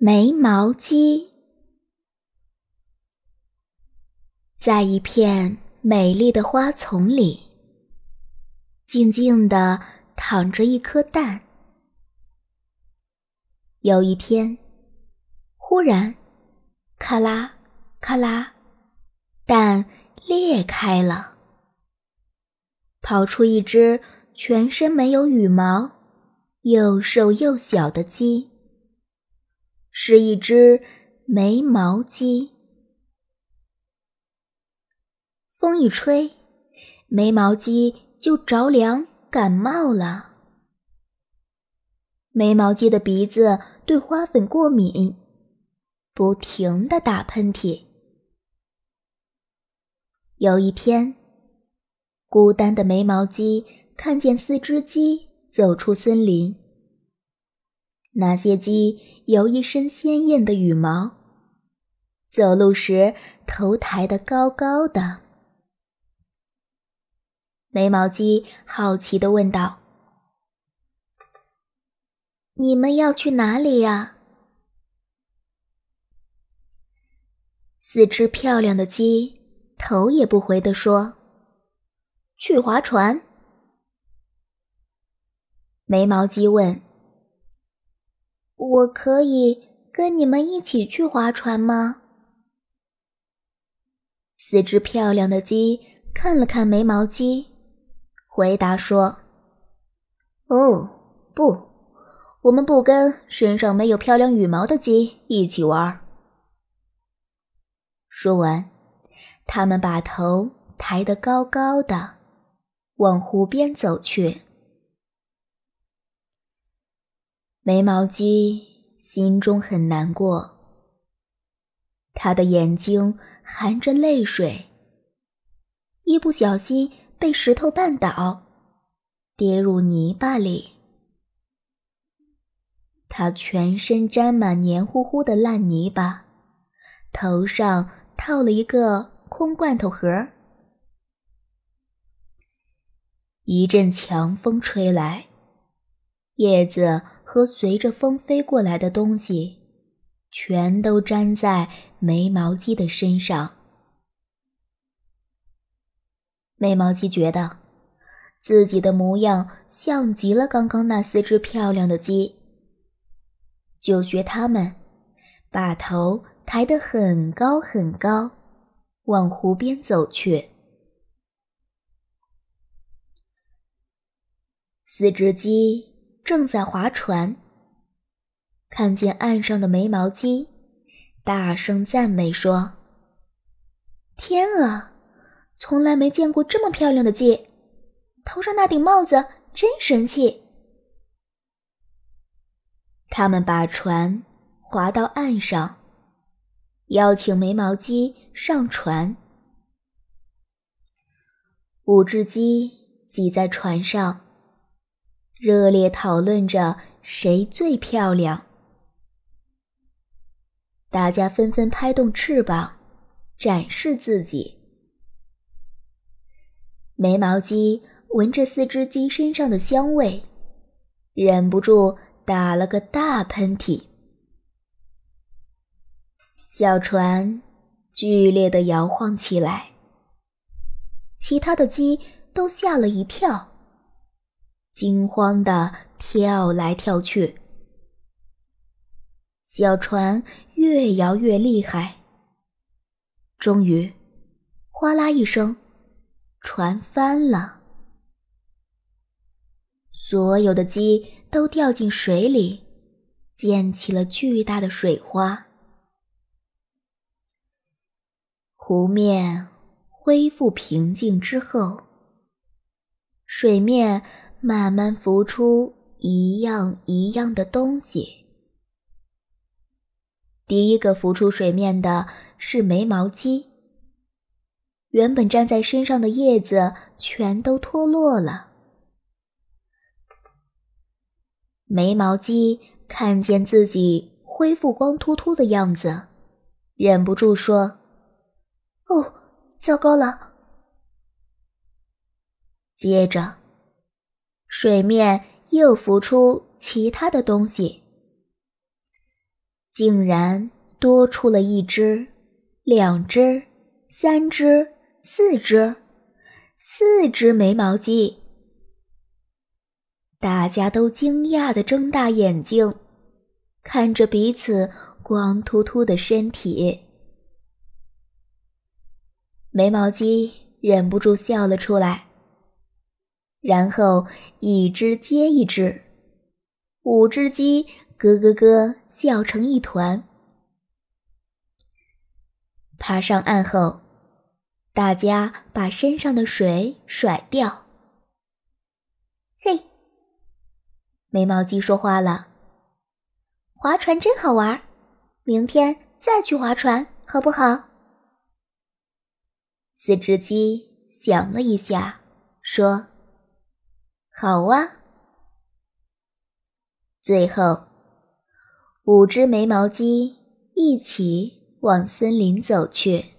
眉毛鸡在一片美丽的花丛里，静静地躺着一颗蛋。有一天，忽然，咔啦咔啦，蛋裂开了，跑出一只全身没有羽毛、又瘦又小的鸡。是一只没毛鸡。风一吹，没毛鸡就着凉感冒了。没毛鸡的鼻子对花粉过敏，不停的打喷嚏。有一天，孤单的没毛鸡看见四只鸡走出森林。那些鸡有一身鲜艳的羽毛，走路时头抬得高高的。眉毛鸡好奇地问道：“你们要去哪里呀？”四只漂亮的鸡头也不回地说：“去划船。”眉毛鸡问。我可以跟你们一起去划船吗？四只漂亮的鸡看了看眉毛鸡，回答说：“哦，不，我们不跟身上没有漂亮羽毛的鸡一起玩。”说完，他们把头抬得高高的，往湖边走去。眉毛鸡心中很难过，他的眼睛含着泪水，一不小心被石头绊倒，跌入泥巴里。他全身沾满黏糊糊的烂泥巴，头上套了一个空罐头盒。一阵强风吹来，叶子。和随着风飞过来的东西，全都粘在眉毛鸡的身上。眉毛鸡觉得自己的模样像极了刚刚那四只漂亮的鸡，就学它们，把头抬得很高很高，往湖边走去。四只鸡。正在划船，看见岸上的眉毛鸡，大声赞美说：“天啊，从来没见过这么漂亮的鸡！头上那顶帽子真神气。”他们把船划到岸上，邀请眉毛鸡上船。五只鸡挤在船上。热烈讨论着谁最漂亮，大家纷纷拍动翅膀，展示自己。眉毛鸡闻着四只鸡身上的香味，忍不住打了个大喷嚏。小船剧烈的摇晃起来，其他的鸡都吓了一跳。惊慌的跳来跳去，小船越摇越厉害。终于，哗啦一声，船翻了，所有的鸡都掉进水里，溅起了巨大的水花。湖面恢复平静之后，水面。慢慢浮出一样一样的东西。第一个浮出水面的是眉毛鸡，原本粘在身上的叶子全都脱落了。眉毛鸡看见自己恢复光秃秃的样子，忍不住说：“哦，糟糕了！”接着。水面又浮出其他的东西，竟然多出了一只、两只、三只、四只，四只眉毛鸡。大家都惊讶的睁大眼睛，看着彼此光秃秃的身体。眉毛鸡忍不住笑了出来，然后一只接一只，五只鸡咯咯咯笑成一团。爬上岸后，大家把身上的水甩掉。嘿。眉毛鸡说话了：“划船真好玩，明天再去划船好不好？”四只鸡想了一下，说：“好啊。”最后，五只眉毛鸡一起往森林走去。